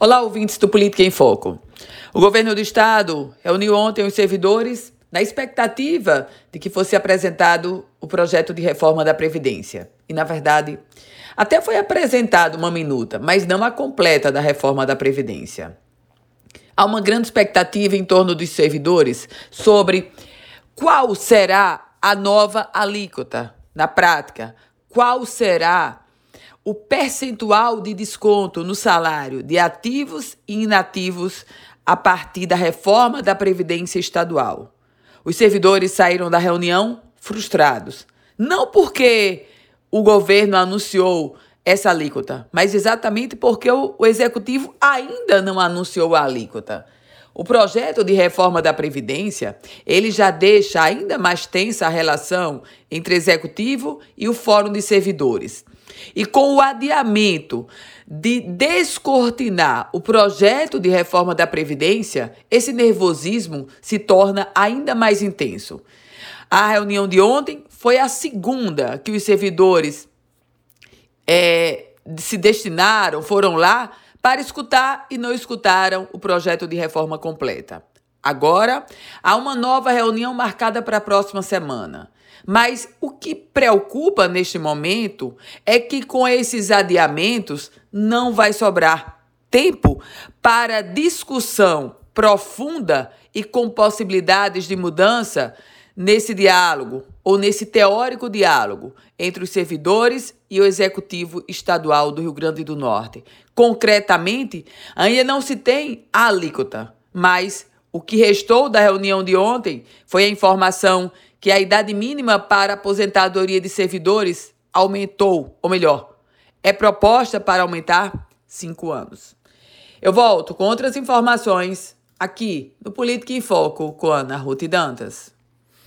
Olá, ouvintes do Política em Foco. O governo do estado reuniu ontem os servidores na expectativa de que fosse apresentado o projeto de reforma da Previdência. E, na verdade, até foi apresentado uma minuta, mas não a completa da reforma da Previdência. Há uma grande expectativa em torno dos servidores sobre qual será a nova alíquota na prática, qual será o percentual de desconto no salário de ativos e inativos a partir da reforma da Previdência Estadual. Os servidores saíram da reunião frustrados. Não porque o governo anunciou essa alíquota, mas exatamente porque o, executivo ainda não anunciou a alíquota. O projeto de reforma da Previdência, ele já deixa ainda mais tensa a relação entre executivo e o Fórum de Servidores. E com o adiamento de descortinar o projeto de reforma da Previdência, esse nervosismo se torna ainda mais intenso. A reunião de ontem foi a segunda que os servidores é, se destinaram, foram lá para escutar e não escutaram o projeto de reforma completa. Agora, há uma nova reunião marcada para a próxima semana. Mas o que preocupa neste momento é que com esses adiamentos não vai sobrar tempo para discussão profunda e com possibilidades de mudança nesse diálogo ou nesse teórico diálogo entre os servidores e o executivo estadual do Rio Grande do Norte. Concretamente, ainda não se tem a alíquota, mas o que restou da reunião de ontem foi a informação que a idade mínima para aposentadoria de servidores aumentou, ou melhor, é proposta para aumentar cinco anos. Eu volto com outras informações aqui no Política em Foco com Ana Ruth Dantas.